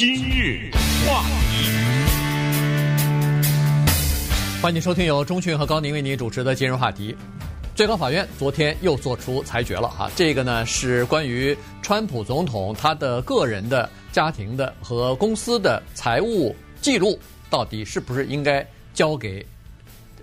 今日话题，欢迎收听由钟讯和高宁为您主持的今日话题。最高法院昨天又做出裁决了哈，这个呢是关于川普总统他的个人的、家庭的和公司的财务记录到底是不是应该交给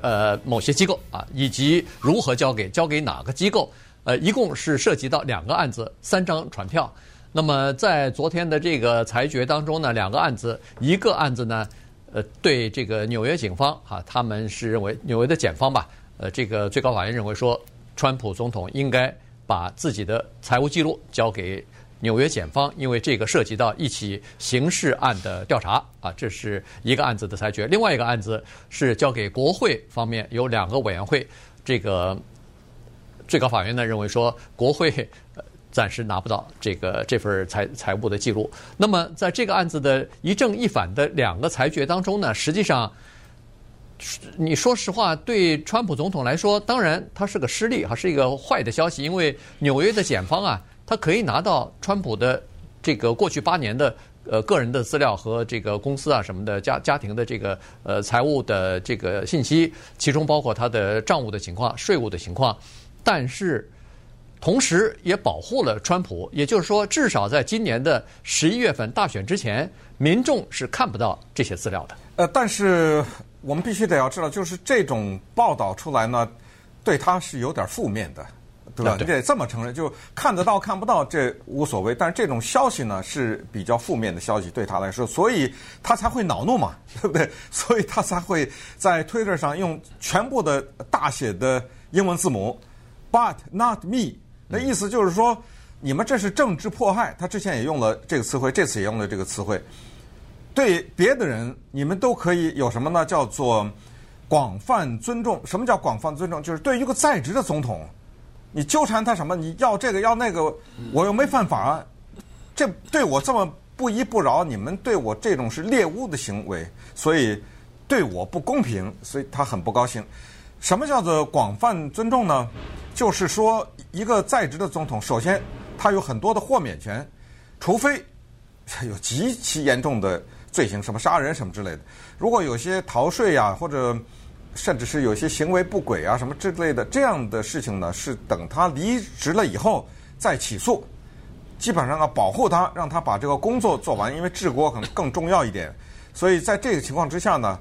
呃某些机构啊，以及如何交给、交给哪个机构？呃，一共是涉及到两个案子，三张传票。那么在昨天的这个裁决当中呢，两个案子，一个案子呢，呃，对这个纽约警方哈，他们是认为纽约的检方吧。呃，这个最高法院认为说，川普总统应该把自己的财务记录交给纽约检方，因为这个涉及到一起刑事案的调查啊，这是一个案子的裁决。另外一个案子是交给国会方面，有两个委员会。这个最高法院呢认为说，国会暂时拿不到这个这份财财务的记录。那么在这个案子的一正一反的两个裁决当中呢，实际上。你说实话，对川普总统来说，当然他是个失利还，是一个坏的消息。因为纽约的检方啊，他可以拿到川普的这个过去八年的呃个人的资料和这个公司啊什么的家家庭的这个呃财务的这个信息，其中包括他的账务的情况、税务的情况。但是同时也保护了川普，也就是说，至少在今年的十一月份大选之前，民众是看不到这些资料的。呃，但是。我们必须得要知道，就是这种报道出来呢，对他是有点负面的，对吧？你得这么承认，就看得到看不到这无所谓。但是这种消息呢是比较负面的消息，对他来说，所以他才会恼怒嘛，对不对？所以他才会在 Twitter 上用全部的大写的英文字母，But not me。那意思就是说，你们这是政治迫害。他之前也用了这个词汇，这次也用了这个词汇。对别的人，你们都可以有什么呢？叫做广泛尊重。什么叫广泛尊重？就是对于一个在职的总统，你纠缠他什么？你要这个要那个，我又没犯法，这对我这么不依不饶，你们对我这种是猎巫的行为，所以对我不公平，所以他很不高兴。什么叫做广泛尊重呢？就是说，一个在职的总统，首先他有很多的豁免权，除非有极其严重的。罪行什么杀人什么之类的，如果有些逃税呀，或者甚至是有些行为不轨啊什么之类的这样的事情呢，是等他离职了以后再起诉。基本上啊保护他，让他把这个工作做完，因为治国可能更重要一点。所以在这个情况之下呢，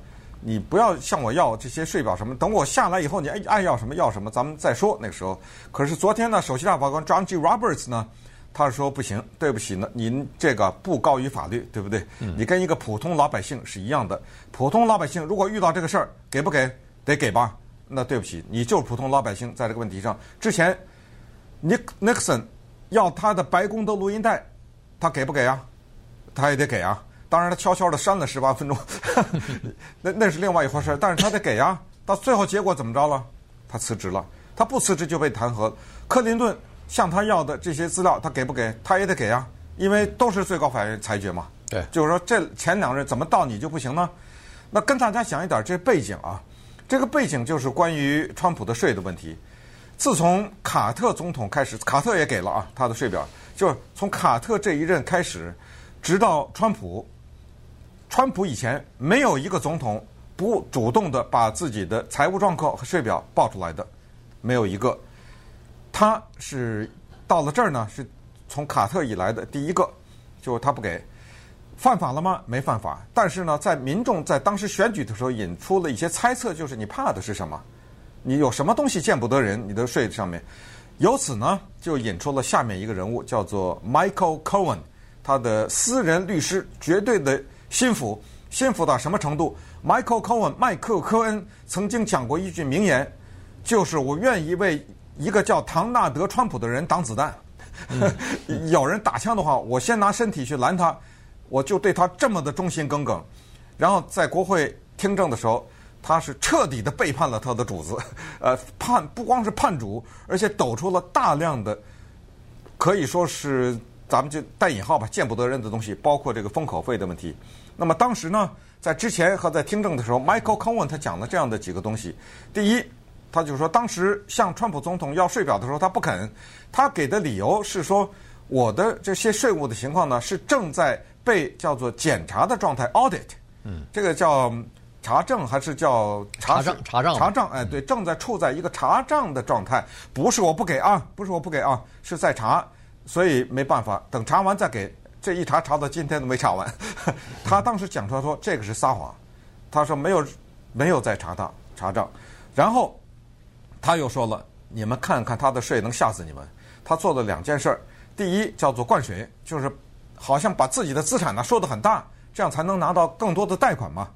你不要向我要这些税表什么，等我下来以后，你爱爱要什么要什么，咱们再说那个时候。可是昨天呢，首席大法官 John G. Roberts 呢？他说不行，对不起呢，您这个不高于法律，对不对？你跟一个普通老百姓是一样的。普通老百姓如果遇到这个事儿，给不给？得给吧？那对不起，你就是普通老百姓，在这个问题上，之前尼尼克森要他的白宫的录音带，他给不给啊？他也得给啊。当然，他悄悄的删了十八分钟，那那是另外一回事。但是他得给啊。到最后结果怎么着了？他辞职了。他不辞职就被弹劾。克林顿。向他要的这些资料，他给不给？他也得给啊，因为都是最高法院裁决嘛。对，就是说这前两任怎么到你就不行呢？那跟大家讲一点这背景啊，这个背景就是关于川普的税的问题。自从卡特总统开始，卡特也给了啊他的税表，就是从卡特这一任开始，直到川普，川普以前没有一个总统不主动的把自己的财务状况和税表报出来的，没有一个。他是到了这儿呢，是从卡特以来的第一个，就他不给，犯法了吗？没犯法。但是呢，在民众在当时选举的时候引出了一些猜测，就是你怕的是什么？你有什么东西见不得人？你的税上面，由此呢，就引出了下面一个人物，叫做 Michael Cohen，他的私人律师，绝对的心腹，心腹到什么程度？Michael Cohen，麦克科恩曾经讲过一句名言，就是我愿意为。一个叫唐纳德·川普的人挡子弹，有人打枪的话，我先拿身体去拦他，我就对他这么的忠心耿耿。然后在国会听证的时候，他是彻底的背叛了他的主子，呃，叛不光是叛主，而且抖出了大量的可以说是咱们就带引号吧，见不得人的东西，包括这个封口费的问题。那么当时呢，在之前和在听证的时候，Michael Cohen 他讲了这样的几个东西，第一。他就说，当时向川普总统要税表的时候，他不肯。他给的理由是说，我的这些税务的情况呢是正在被叫做检查的状态 （audit）。嗯，这个叫查证还是叫查账？查账？查账？哎，对，正在处在一个查账的状态，不是我不给啊，不是我不给啊，是在查，所以没办法，等查完再给。这一查查到今天都没查完。他当时讲出来说这个是撒谎，他说没有没有在查账查账，然后他又说了，你们看看他的税能吓死你们。他做了两件事儿，第一叫做灌水，就是好像把自己的资产呢说得很大，这样才能拿到更多的贷款嘛。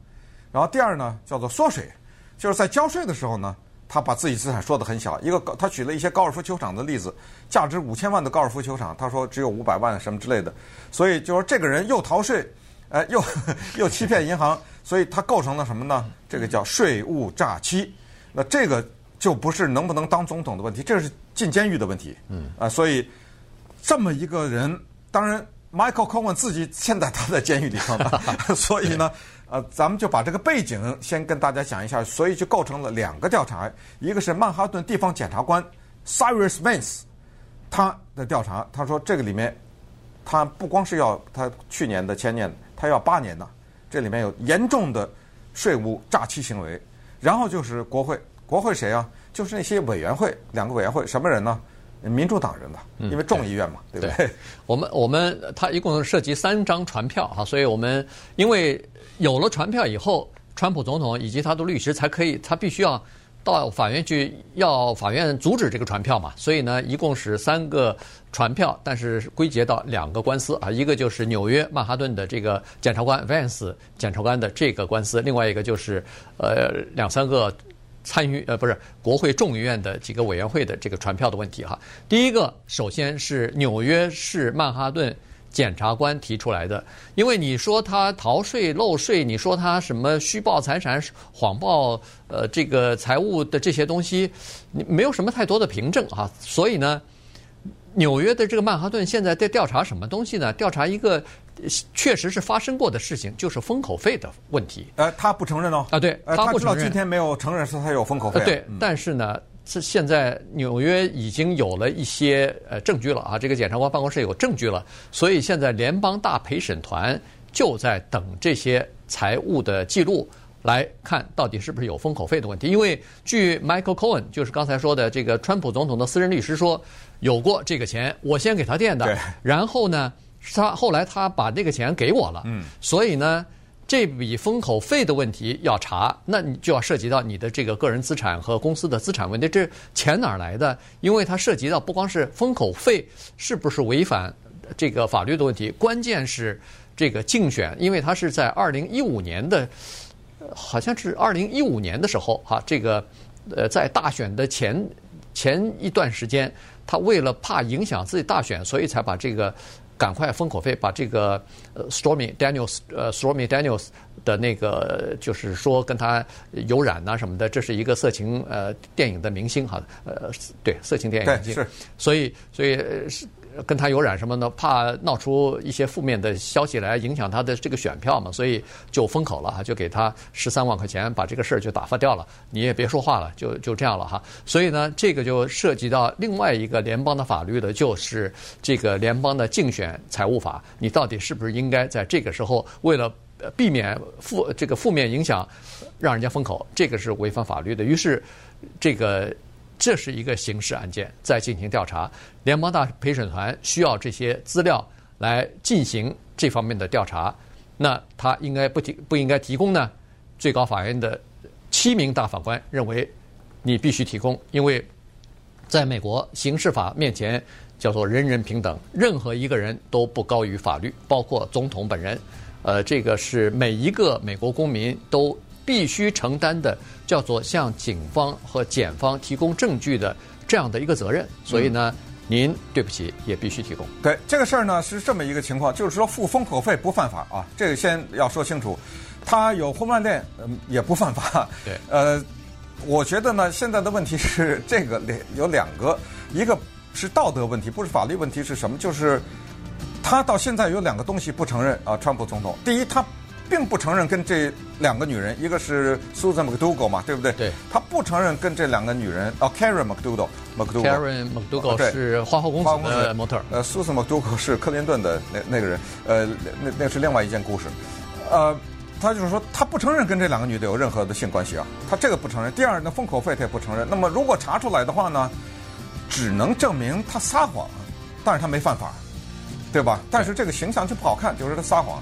然后第二呢叫做缩水，就是在交税的时候呢，他把自己资产说得很小。一个他举了一些高尔夫球场的例子，价值五千万的高尔夫球场，他说只有五百万什么之类的。所以就说这个人又逃税，呃，又 又欺骗银行，所以他构成了什么呢？这个叫税务诈欺。那这个就不是能不能当总统的问题，这是。进监狱的问题，嗯啊，所以这么一个人，当然，Michael Cohen 自己现在他在监狱里头，所以呢，呃，咱们就把这个背景先跟大家讲一下，所以就构成了两个调查，一个是曼哈顿地方检察官 Cyrus Vance 他的调查，他说这个里面他不光是要他去年的前年，他要八年的，这里面有严重的税务诈欺行为，然后就是国会，国会谁啊？就是那些委员会，两个委员会，什么人呢？民主党人的，因为众议院嘛，嗯、对，对不对？我们我们他一共涉及三张传票哈，所以我们因为有了传票以后，川普总统以及他的律师才可以，他必须要到法院去要法院阻止这个传票嘛。所以呢，一共是三个传票，但是归结到两个官司啊，一个就是纽约曼哈顿的这个检察官 Vance 检察官的这个官司，另外一个就是呃两三个。参与呃不是国会众议院的几个委员会的这个传票的问题哈。第一个首先是纽约市曼哈顿检察官提出来的，因为你说他逃税漏税，你说他什么虚报财产、谎报呃这个财务的这些东西，你没有什么太多的凭证哈，所以呢。纽约的这个曼哈顿现在在调查什么东西呢？调查一个确实是发生过的事情，就是封口费的问题。呃，他不承认哦。啊，对，他不承认。他今天没有承认说他有封口费。对，但是呢，是现在纽约已经有了一些呃证据了啊，这个检察官办公室有证据了，所以现在联邦大陪审团就在等这些财务的记录。来看到底是不是有封口费的问题？因为据 Michael Cohen，就是刚才说的这个川普总统的私人律师说，有过这个钱，我先给他垫的，然后呢，他后来他把这个钱给我了，嗯，所以呢，这笔封口费的问题要查，那你就要涉及到你的这个个人资产和公司的资产问题，这钱哪儿来的？因为它涉及到不光是封口费是不是违反这个法律的问题，关键是这个竞选，因为他是在二零一五年的。好像是二零一五年的时候，哈，这个，呃，在大选的前前一段时间，他为了怕影响自己大选，所以才把这个赶快封口费，把这个呃 Stormy Daniels 呃 Stormy Daniels 的那个就是说跟他有染呐什么的，这是一个色情呃电影的明星哈，呃对色情电影明星，是，所以所以是。跟他有染什么呢？怕闹出一些负面的消息来影响他的这个选票嘛，所以就封口了哈，就给他十三万块钱，把这个事儿就打发掉了。你也别说话了，就就这样了哈。所以呢，这个就涉及到另外一个联邦的法律的，就是这个联邦的竞选财务法。你到底是不是应该在这个时候为了避免负这个负面影响，让人家封口？这个是违反法律的。于是这个。这是一个刑事案件，在进行调查。联邦大陪审团需要这些资料来进行这方面的调查。那他应该不提不应该提供呢？最高法院的七名大法官认为，你必须提供，因为在美国刑事法面前叫做人人平等，任何一个人都不高于法律，包括总统本人。呃，这个是每一个美国公民都必须承担的。叫做向警方和检方提供证据的这样的一个责任，所以呢，您对不起也必须提供。对这个事儿呢是这么一个情况，就是说付封口费不犯法啊，这个先要说清楚。他有婚外恋，嗯，也不犯法。对，呃，我觉得呢，现在的问题是这个两有两个，一个是道德问题，不是法律问题是什么？就是他到现在有两个东西不承认啊，川普总统。第一，他并不承认跟这两个女人，一个是 Susan McDougal 嘛，对不对？对。他不承认跟这两个女人，哦，Karen McDougal，McDougal。Karen McDougal 是花花公子的模特。呃，Susan McDougal 是克林顿的那那个人，呃，那那是另外一件故事。呃，他就是说，他不承认跟这两个女的有任何的性关系啊，他这个不承认。第二呢，封口费他也不承认。那么如果查出来的话呢，只能证明他撒谎，但是他没犯法，对吧？但是这个形象就不好看，就是他撒谎。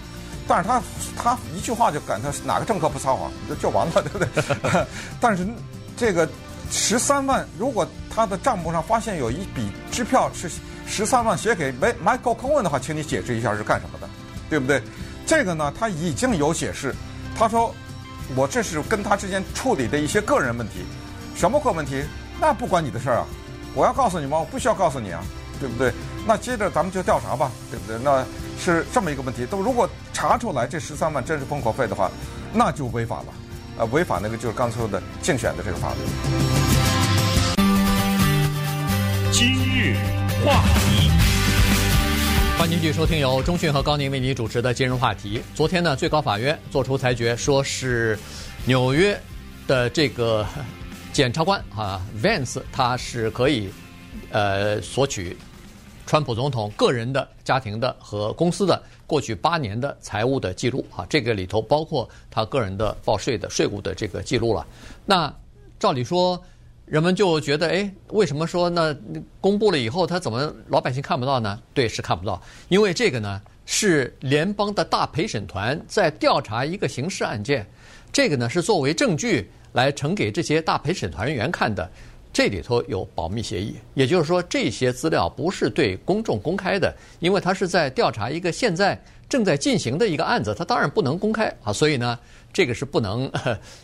但是他他一句话就感他哪个政客不撒谎就就完了，对不对？但是这个十三万，如果他的账目上发现有一笔支票是十三万写给 Michael Cohen 的话，请你解释一下是干什么的，对不对？这个呢，他已经有解释，他说我这是跟他之间处理的一些个人问题，什么个问题？那不关你的事儿啊，我要告诉你吗？我不需要告诉你啊，对不对？那接着咱们就调查吧，对不对？那。是这么一个问题，都如果查出来这十三万真是封口费的话，那就违法了，呃，违法那个就是刚才说的竞选的这个法律。今日话题，欢迎继续收听由中讯和高宁为您主持的今日话题。昨天呢，最高法院作出裁决，说是纽约的这个检察官啊，Vance，他是可以呃索取。川普总统个人的、家庭的和公司的过去八年的财务的记录，哈，这个里头包括他个人的报税的税务的这个记录了。那照理说，人们就觉得，哎，为什么说那公布了以后，他怎么老百姓看不到呢？对，是看不到，因为这个呢是联邦的大陪审团在调查一个刑事案件，这个呢是作为证据来呈给这些大陪审团人员看的。这里头有保密协议，也就是说，这些资料不是对公众公开的，因为他是在调查一个现在正在进行的一个案子，他当然不能公开啊。所以呢，这个是不能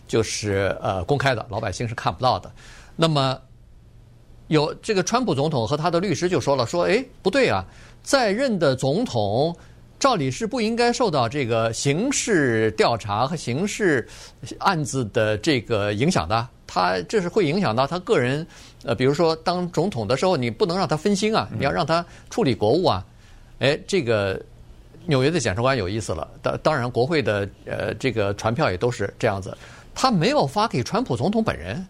就是呃公开的，老百姓是看不到的。那么，有这个川普总统和他的律师就说了，说哎不对啊，在任的总统照理是不应该受到这个刑事调查和刑事案子的这个影响的。他这是会影响到他个人，呃，比如说当总统的时候，你不能让他分心啊，你要让他处理国务啊。哎，这个纽约的检察官有意思了，当当然国会的呃这个传票也都是这样子，他没有发给川普总统本人，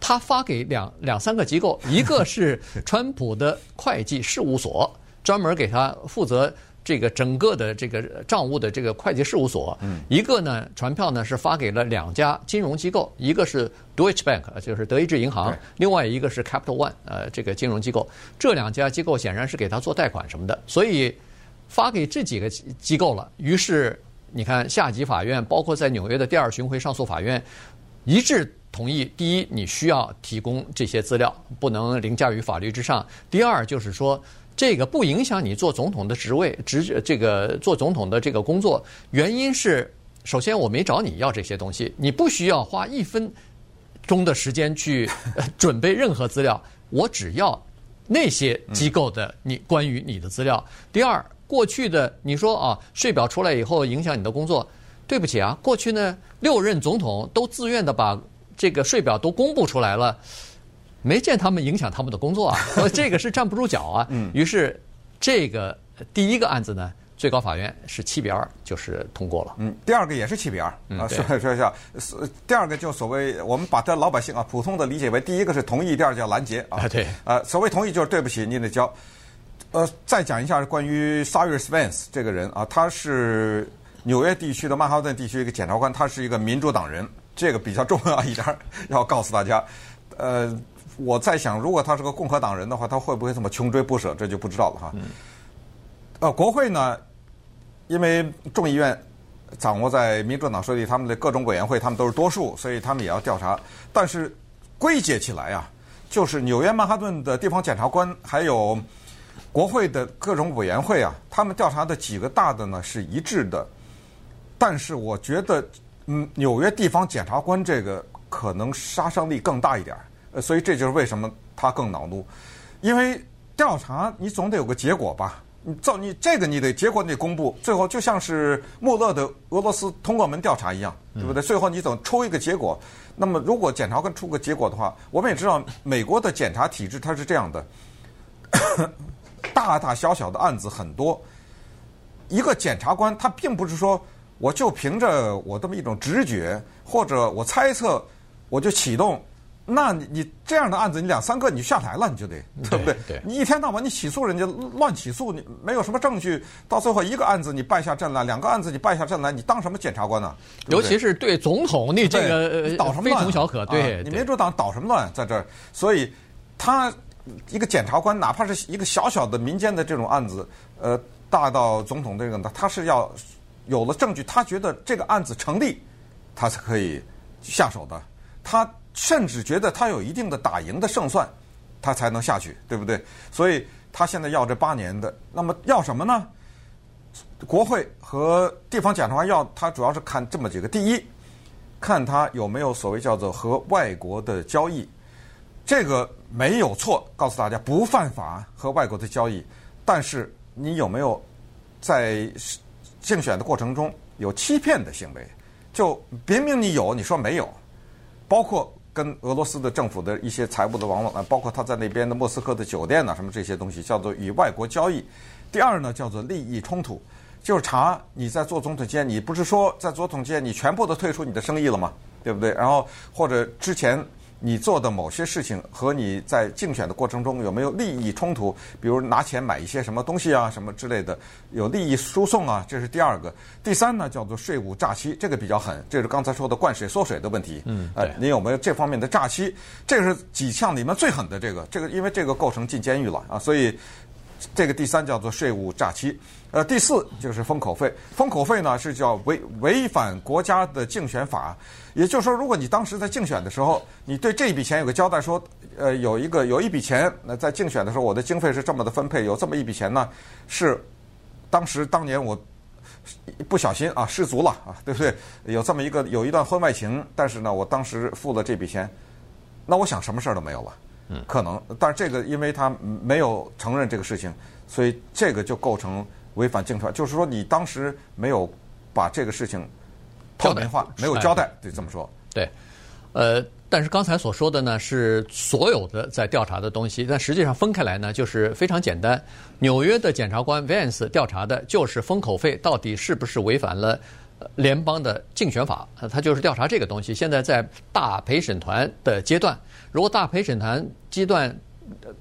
他发给两两三个机构，一个是川普的会计事务所，专门给他负责。这个整个的这个账务的这个会计事务所，一个呢传票呢是发给了两家金融机构，一个是 Deutsche Bank，就是德意志银行，另外一个是 Capital One，呃，这个金融机构。这两家机构显然是给他做贷款什么的，所以发给这几个机构了。于是你看，下级法院包括在纽约的第二巡回上诉法院一致同意：第一，你需要提供这些资料，不能凌驾于法律之上；第二，就是说。这个不影响你做总统的职位，职这个做总统的这个工作。原因是，首先我没找你要这些东西，你不需要花一分钟的时间去准备任何资料，我只要那些机构的你关于你的资料。第二，过去的你说啊，税表出来以后影响你的工作，对不起啊，过去呢六任总统都自愿的把这个税表都公布出来了。没见他们影响他们的工作啊，这个是站不住脚啊。于是，这个第一个案子呢，最高法院是七比二就是通过了。嗯，第二个也是七比二啊。说说一下，第二个就所谓我们把这老百姓啊普通的理解为，第一个是同意，第二叫拦截啊。对。呃，所谓同意就是对不起，你得交。呃，再讲一下关于 Cyrus Vance 这个人啊，他是纽约地区的曼哈顿地区一个检察官，他是一个民主党人，这个比较重要一点，要告诉大家。呃。我在想，如果他是个共和党人的话，他会不会这么穷追不舍？这就不知道了哈。呃，国会呢，因为众议院掌握在民主党手里，他们的各种委员会他们都是多数，所以他们也要调查。但是归结起来啊，就是纽约曼哈顿的地方检察官还有国会的各种委员会啊，他们调查的几个大的呢是一致的。但是我觉得，嗯，纽约地方检察官这个可能杀伤力更大一点。呃，所以这就是为什么他更恼怒，因为调查你总得有个结果吧？你照你这个你得结果你得公布，最后就像是穆勒的俄罗斯通过门调查一样，对不对？最后你总出一个结果。那么如果检察官出个结果的话，我们也知道美国的检察体制它是这样的，大大小小的案子很多，一个检察官他并不是说我就凭着我这么一种直觉或者我猜测，我就启动。那你你这样的案子，你两三个你下台了，你就得对不对？对，你一天到晚你起诉人家乱起诉，你没有什么证据，到最后一个案子你败下阵来，两个案子你败下阵来，你当什么检察官呢？尤其是对总统，你这个捣什么乱？非同小可，对，你民主党捣什么乱在这儿？所以他一个检察官，哪怕是一个小小的民间的这种案子，呃，大到总统这个呢，他是要有了证据，他觉得这个案子成立，他才可以下手的，他。甚至觉得他有一定的打赢的胜算，他才能下去，对不对？所以他现在要这八年的，那么要什么呢？国会和地方检察官要他主要是看这么几个：第一，看他有没有所谓叫做和外国的交易，这个没有错，告诉大家不犯法和外国的交易，但是你有没有在竞选的过程中有欺骗的行为？就明明你有，你说没有，包括。跟俄罗斯的政府的一些财务的往往，包括他在那边的莫斯科的酒店呐，什么这些东西，叫做与外国交易。第二呢，叫做利益冲突，就是查你在做总统间，你不是说在总统间你全部都退出你的生意了吗？对不对？然后或者之前。你做的某些事情和你在竞选的过程中有没有利益冲突？比如拿钱买一些什么东西啊，什么之类的，有利益输送啊，这是第二个。第三呢，叫做税务诈欺，这个比较狠，这是刚才说的灌水缩水的问题。嗯，呃。你有没有这方面的诈欺？这个是几项里面最狠的这个，这个因为这个构成进监狱了啊，所以这个第三叫做税务诈欺。呃，第四就是封口费，封口费呢是叫违违反国家的竞选法，也就是说，如果你当时在竞选的时候，你对这笔钱有个交代，说，呃，有一个有一笔钱，那在竞选的时候，我的经费是这么的分配，有这么一笔钱呢，是当时当年我不小心啊失足了啊，对不对？有这么一个有一段婚外情，但是呢，我当时付了这笔钱，那我想什么事儿都没有了，嗯，可能，但是这个因为他没有承认这个事情，所以这个就构成。违反竞选，就是说你当时没有把这个事情透明化，没有交代，得这么说。对，呃，但是刚才所说的呢是所有的在调查的东西，但实际上分开来呢就是非常简单。纽约的检察官 Vance 调查的就是封口费到底是不是违反了联邦的竞选法，他就是调查这个东西。现在在大陪审团的阶段，如果大陪审团阶段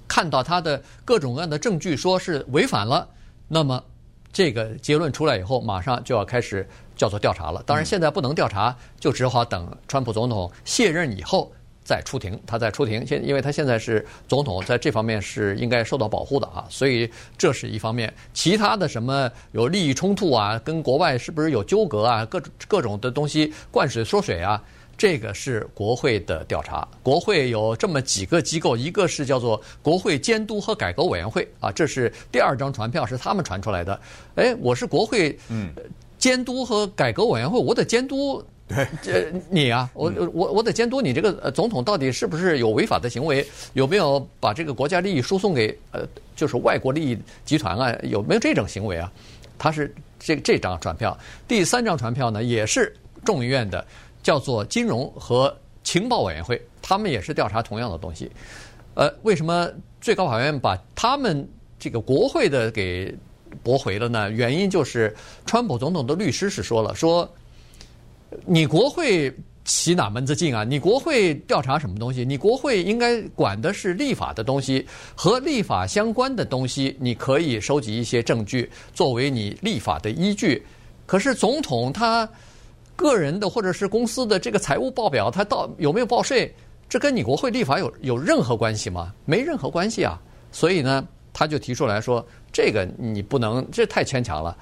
看到他的各种各样的证据说是违反了，那么。这个结论出来以后，马上就要开始叫做调查了。当然，现在不能调查，就只好等川普总统卸任以后再出庭。他再出庭，现因为他现在是总统，在这方面是应该受到保护的啊。所以这是一方面。其他的什么有利益冲突啊，跟国外是不是有纠葛啊，各种各种的东西灌水缩水啊。这个是国会的调查，国会有这么几个机构，一个是叫做国会监督和改革委员会啊，这是第二张传票是他们传出来的。哎，我是国会嗯监督和改革委员会，我得监督对这你啊，我我我得监督你这个总统到底是不是有违法的行为，有没有把这个国家利益输送给呃就是外国利益集团啊，有没有这种行为啊？他是这这张传票，第三张传票呢也是众议院的。叫做金融和情报委员会，他们也是调查同样的东西。呃，为什么最高法院把他们这个国会的给驳回了呢？原因就是川普总统的律师是说了，说你国会起哪门子劲啊？你国会调查什么东西？你国会应该管的是立法的东西，和立法相关的东西，你可以收集一些证据作为你立法的依据。可是总统他。个人的或者是公司的这个财务报表，他到有没有报税，这跟你国会立法有有任何关系吗？没任何关系啊。所以呢，他就提出来说，这个你不能，这太牵强了。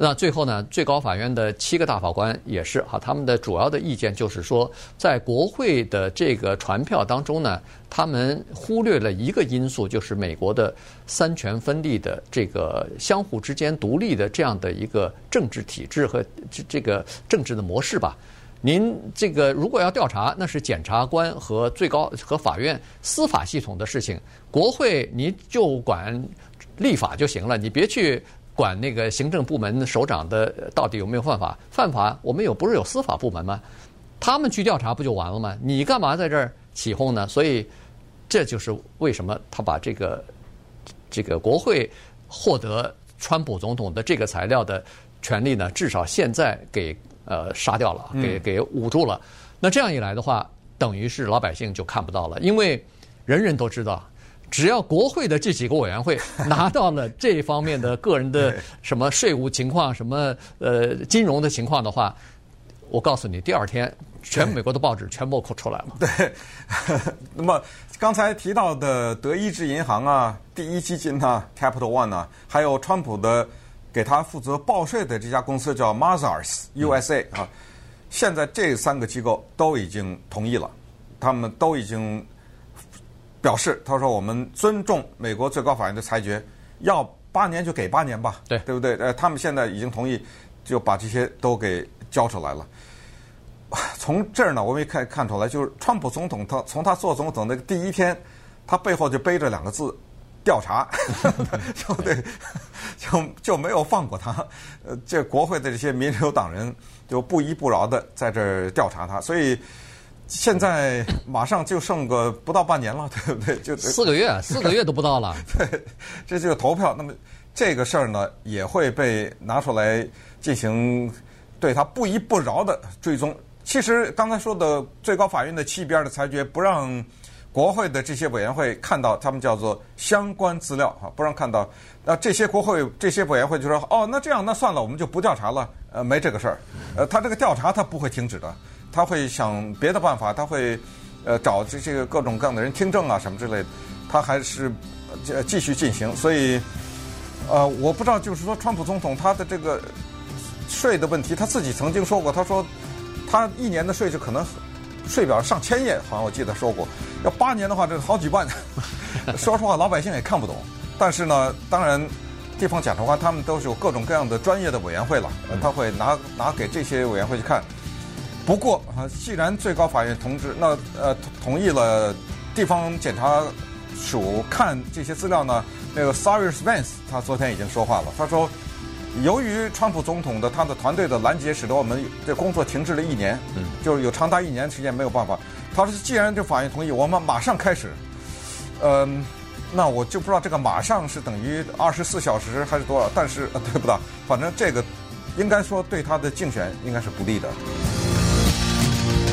那最后呢，最高法院的七个大法官也是哈，他们的主要的意见就是说，在国会的这个传票当中呢，他们忽略了一个因素，就是美国的三权分立的这个相互之间独立的这样的一个政治体制和这这个政治的模式吧。您这个如果要调查，那是检察官和最高和法院司法系统的事情，国会你就管立法就行了，你别去。管那个行政部门首长的到底有没有犯法？犯法，我们有不是有司法部门吗？他们去调查不就完了吗？你干嘛在这儿起哄呢？所以，这就是为什么他把这个这个国会获得川普总统的这个材料的权利呢，至少现在给呃杀掉了，给给捂住了。那这样一来的话，等于是老百姓就看不到了，因为人人都知道，只要国会的这几个委员会 拿到了这方面的个人的什么税务情况、什么呃金融的情况的话，我告诉你，第二天全美国的报纸全部出来了。对，那么刚才提到的德意志银行啊、第一基金啊、Capital One 啊，还有川普的给他负责报税的这家公司叫 Mazars USA 啊。嗯现在这三个机构都已经同意了，他们都已经表示，他说我们尊重美国最高法院的裁决，要八年就给八年吧，对对不对？呃，他们现在已经同意，就把这些都给交出来了。从这儿呢，我们也可以看出来，就是川普总统他从他做总统的第一天，他背后就背着两个字。调查，就对，就就没有放过他。呃，这国会的这些民主党人就不依不饶的在这儿调查他，所以现在马上就剩个不到半年了，对不对？就四个月，四个月都不到了。对，这就是投票。那么这个事儿呢，也会被拿出来进行对他不依不饶的追踪。其实刚才说的最高法院的七比二的裁决，不让。国会的这些委员会看到，他们叫做相关资料啊，不让看到。那这些国会这些委员会就说：“哦，那这样那算了，我们就不调查了。”呃，没这个事儿。呃，他这个调查他不会停止的，他会想别的办法，他会呃找这些各种各样的人听证啊什么之类的，他还是呃继续进行。所以，呃，我不知道，就是说，川普总统他的这个税的问题，他自己曾经说过，他说他一年的税就可能。税表上千页，好像我记得说过，要八年的话，这好几万。说实话，老百姓也看不懂。但是呢，当然，地方检察官他们都是有各种各样的专业的委员会了，他会拿拿给这些委员会去看。不过啊，既然最高法院同志，那呃同意了地方检察署看这些资料呢，那个 Cyrus Vance 他昨天已经说话了，他说。由于川普总统的他的团队的拦截，使得我们这工作停滞了一年，嗯，就是有长达一年时间没有办法。他说，既然这法院同意，我们马上开始。嗯，那我就不知道这个马上是等于二十四小时还是多少，但是对不对？反正这个应该说对他的竞选应该是不利的。